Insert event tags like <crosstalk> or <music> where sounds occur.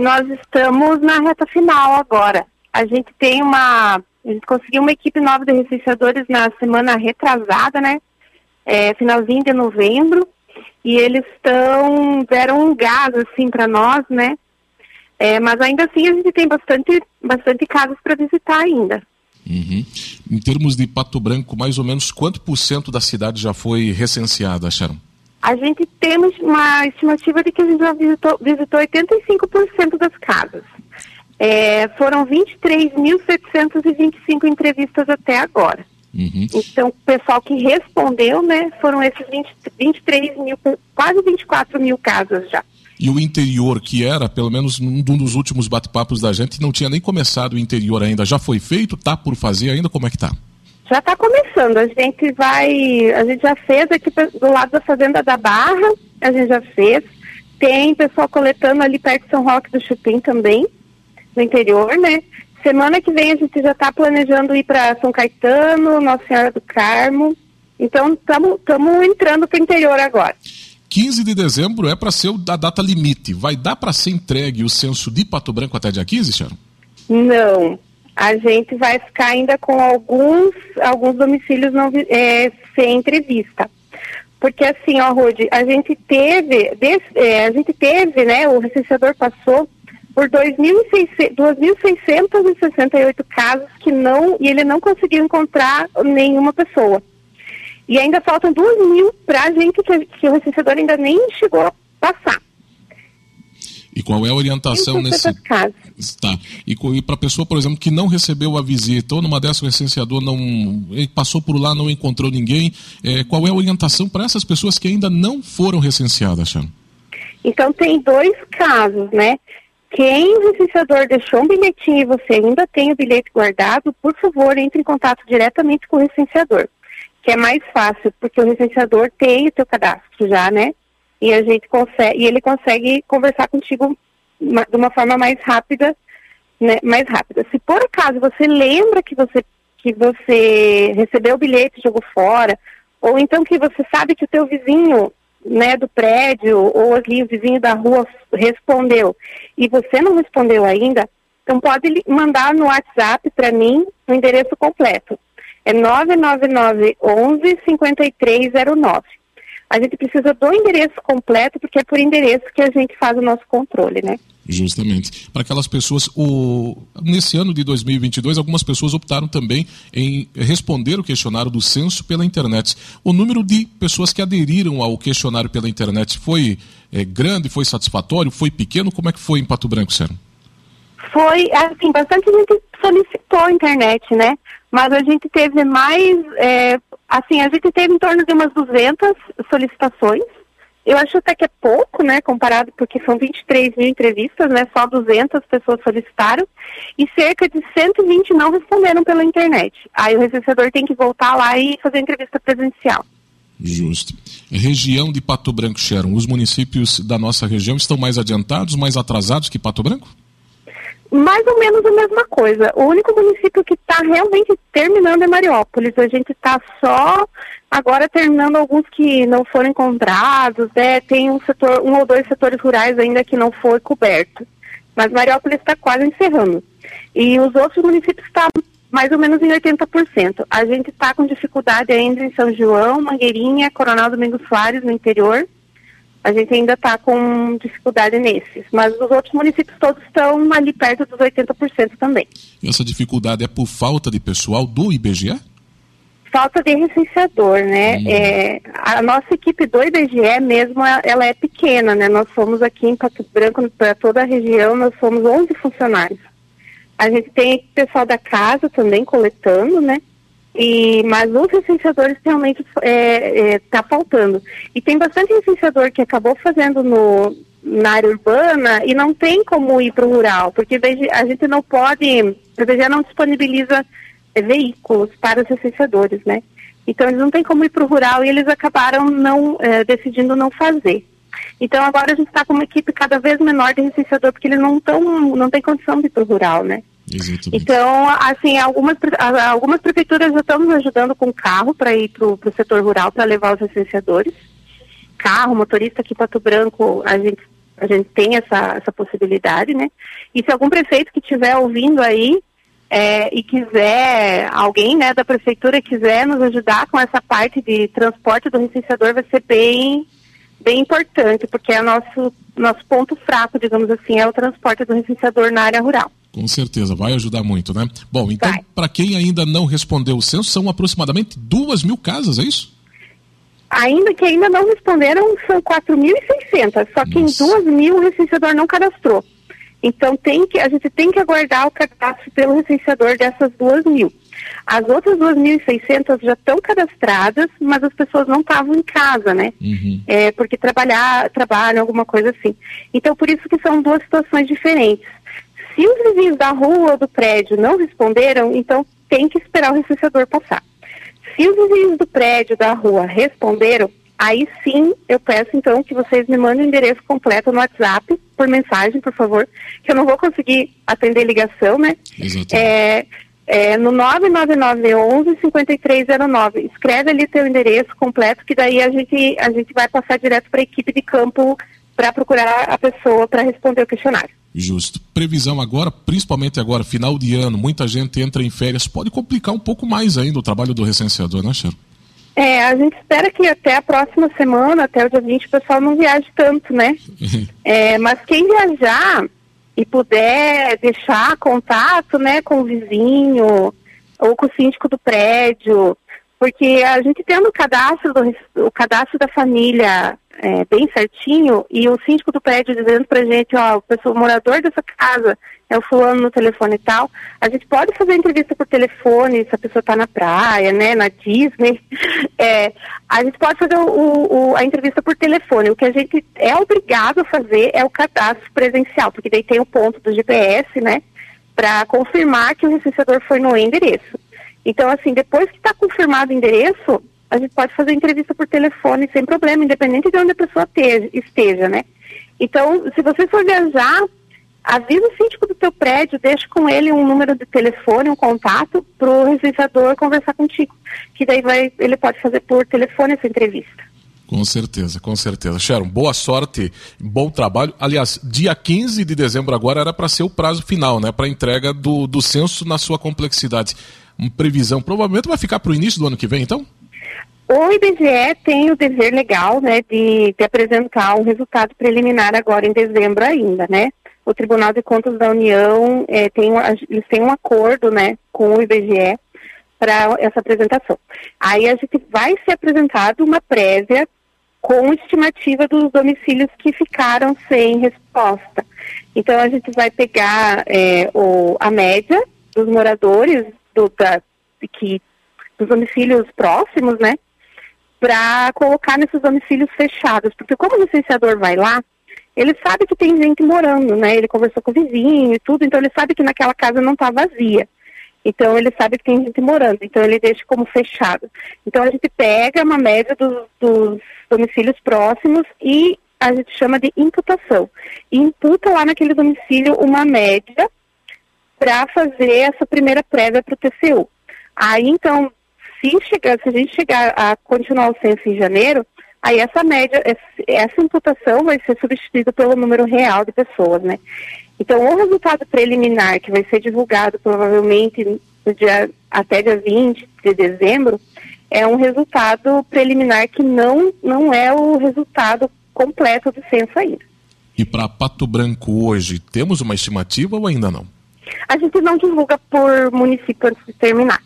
nós estamos na reta final agora. A gente tem uma. A gente conseguiu uma equipe nova de recenseadores na semana retrasada, né? É, finalzinho de novembro. E eles estão. deram um gás, assim, para nós, né? É, mas ainda assim a gente tem bastante, bastante casos para visitar ainda. Uhum. Em termos de Pato Branco, mais ou menos quanto por cento da cidade já foi recenseada, Sharon? A gente tem uma estimativa de que a gente já visitou, visitou 85% das casas. É, foram 23.725 entrevistas até agora. Uhum. Então, o pessoal que respondeu, né, foram esses 20, 23 mil, quase 24 mil casas já. E o interior, que era, pelo menos num dos últimos bate-papos da gente, não tinha nem começado o interior ainda. Já foi feito? Tá por fazer ainda? Como é que tá? Já está começando. A gente vai. A gente já fez aqui do lado da Fazenda da Barra, a gente já fez. Tem pessoal coletando ali perto de São Roque do Chupim também, no interior, né? Semana que vem a gente já está planejando ir para São Caetano, Nossa Senhora do Carmo. Então estamos entrando para o interior agora. 15 de dezembro é para ser a data limite. Vai dar para ser entregue o censo de Pato Branco até dia 15, Sharon? Não. A gente vai ficar ainda com alguns, alguns domicílios não, é, sem entrevista. Porque assim, ó, Rude, a gente teve, desse, é, a gente teve, né, o recenseador passou por 2.668 casos que não, e ele não conseguiu encontrar nenhuma pessoa. E ainda faltam duas mil para a gente que, que, o recenseador ainda nem chegou a passar. Qual é a orientação nesse caso? Tá. E, e para a pessoa, por exemplo, que não recebeu a visita ou numa dessas o recenseador não passou por lá, não encontrou ninguém, é, qual é a orientação para essas pessoas que ainda não foram recenseadas, Chama? Então tem dois casos, né? Quem o recenseador deixou um bilhetinho e você ainda tem o bilhete guardado, por favor, entre em contato diretamente com o recenseador que é mais fácil, porque o recenseador tem o teu cadastro já, né? E a gente consegue, e ele consegue conversar contigo de uma forma mais rápida, né? Mais rápida. Se por acaso você lembra que você que você recebeu o bilhete e jogou fora, ou então que você sabe que o teu vizinho, né, do prédio ou ali o vizinho da rua respondeu e você não respondeu ainda, então pode mandar no WhatsApp para mim o endereço completo. É 999 11 5309. A gente precisa do endereço completo, porque é por endereço que a gente faz o nosso controle, né? Justamente. Para aquelas pessoas, o... nesse ano de 2022, algumas pessoas optaram também em responder o questionário do censo pela internet. O número de pessoas que aderiram ao questionário pela internet foi é, grande, foi satisfatório, foi pequeno? Como é que foi em Pato Branco, Sérgio? Foi, assim, bastante gente solicitou a internet, né? mas a gente teve mais, é, assim, a gente teve em torno de umas 200 solicitações. Eu acho até que é pouco, né, comparado, porque são 23 mil entrevistas, né, só 200 pessoas solicitaram, e cerca de 120 não responderam pela internet. Aí o recenseador tem que voltar lá e fazer entrevista presencial. Justo. Região de Pato Branco, Sharon, os municípios da nossa região estão mais adiantados, mais atrasados que Pato Branco? Mais ou menos a mesma coisa. O único município que está realmente terminando é Mariópolis. A gente está só agora terminando alguns que não foram encontrados. Né? Tem um setor, um ou dois setores rurais ainda que não foi coberto. Mas Mariópolis está quase encerrando. E os outros municípios estão tá mais ou menos em 80%. A gente está com dificuldade ainda em São João, Mangueirinha, Coronel Domingos Soares, no interior a gente ainda está com dificuldade nesses, mas os outros municípios todos estão ali perto dos 80% também. E essa dificuldade é por falta de pessoal do IBGE? Falta de recenseador, né? Hum. É, a nossa equipe do IBGE mesmo, ela é pequena, né? Nós somos aqui em Pato Branco, para toda a região, nós somos 11 funcionários. A gente tem pessoal da casa também coletando, né? E, mas os licenciadores realmente está é, é, tá faltando. E tem bastante licenciador que acabou fazendo no, na área urbana e não tem como ir para o rural, porque a gente não pode, a BGE não disponibiliza é, veículos para os licenciadores, né? Então eles não têm como ir para o rural e eles acabaram não é, decidindo não fazer. Então agora a gente está com uma equipe cada vez menor de licenciador, porque eles não tão, não tem condição de ir para o rural, né? Exatamente. Então, assim, algumas, algumas prefeituras já estão nos ajudando com carro para ir para o setor rural para levar os licenciadores. Carro, motorista aqui em Pato Branco, a gente a gente tem essa, essa possibilidade, né? E se algum prefeito que estiver ouvindo aí é, e quiser, alguém né, da prefeitura quiser nos ajudar com essa parte de transporte do recenseador, vai ser bem, bem importante, porque é nosso, nosso ponto fraco, digamos assim, é o transporte do recenseador na área rural. Com certeza, vai ajudar muito, né? Bom, então, para quem ainda não respondeu o censo, são aproximadamente duas mil casas, é isso? Ainda que ainda não responderam, são 4.600, só que Nossa. em duas mil o recenseador não cadastrou. Então tem que, a gente tem que aguardar o cadastro pelo recenseador dessas duas mil. As outras 2.600 já estão cadastradas, mas as pessoas não estavam em casa, né? Uhum. É, porque trabalhar, trabalham, alguma coisa assim. Então, por isso que são duas situações diferentes. Se os vizinhos da rua ou do prédio não responderam, então tem que esperar o recenseador passar. Se os vizinhos do prédio, da rua, responderam, aí sim eu peço então que vocês me mandem o endereço completo no WhatsApp, por mensagem, por favor, que eu não vou conseguir atender ligação, né? Exatamente. É, é, no 99911-5309. Escreve ali teu endereço completo, que daí a gente, a gente vai passar direto para a equipe de campo para procurar a pessoa para responder o questionário. Justo. Previsão agora, principalmente agora, final de ano, muita gente entra em férias, pode complicar um pouco mais ainda o trabalho do recenseador, né, Cheiro? É, a gente espera que até a próxima semana, até o dia 20, o pessoal não viaje tanto, né? <laughs> é, mas quem viajar e puder deixar contato, né, com o vizinho ou com o síndico do prédio, porque a gente tendo o cadastro do, o cadastro da família é, bem certinho e o síndico do prédio dizendo pra gente, ó, o pessoal morador dessa casa é o fulano no telefone e tal, a gente pode fazer entrevista por telefone se a pessoa está na praia, né, na Disney, <laughs> é, a gente pode fazer o, o, a entrevista por telefone, o que a gente é obrigado a fazer é o cadastro presencial, porque daí tem o ponto do GPS, né, para confirmar que o recenseador foi no endereço. Então, assim, depois que está confirmado o endereço, a gente pode fazer entrevista por telefone sem problema, independente de onde a pessoa esteja, né? Então, se você for viajar, avisa o síndico do teu prédio, deixa com ele um número de telefone, um contato, para o recenseador conversar contigo. Que daí vai, ele pode fazer por telefone essa entrevista. Com certeza, com certeza. Sharon, boa sorte, bom trabalho. Aliás, dia 15 de dezembro agora era para ser o prazo final, né? Para entrega do, do censo na sua complexidade. Uma previsão provavelmente vai ficar para o início do ano que vem, então? O IBGE tem o dever legal, né, de, de apresentar um resultado preliminar agora em dezembro ainda, né? O Tribunal de Contas da União é, tem, eles têm um acordo, né, com o IBGE para essa apresentação. Aí a gente vai ser apresentado uma prévia com estimativa dos domicílios que ficaram sem resposta. Então a gente vai pegar é, o, a média dos moradores do, da, que, dos domicílios próximos, né? para colocar nesses domicílios fechados, porque como o licenciador vai lá, ele sabe que tem gente morando, né? Ele conversou com o vizinho e tudo, então ele sabe que naquela casa não está vazia. Então ele sabe que tem gente morando, então ele deixa como fechado. Então a gente pega uma média dos, dos domicílios próximos e a gente chama de imputação. E imputa lá naquele domicílio uma média para fazer essa primeira prévia para o TCU. Aí então se, chegar, se a gente chegar a continuar o censo em janeiro, aí essa média, essa imputação vai ser substituída pelo número real de pessoas, né? Então, o resultado preliminar, que vai ser divulgado provavelmente dia, até dia 20 de dezembro, é um resultado preliminar que não, não é o resultado completo do censo ainda. E para Pato Branco hoje, temos uma estimativa ou ainda não? A gente não divulga por município antes de terminar.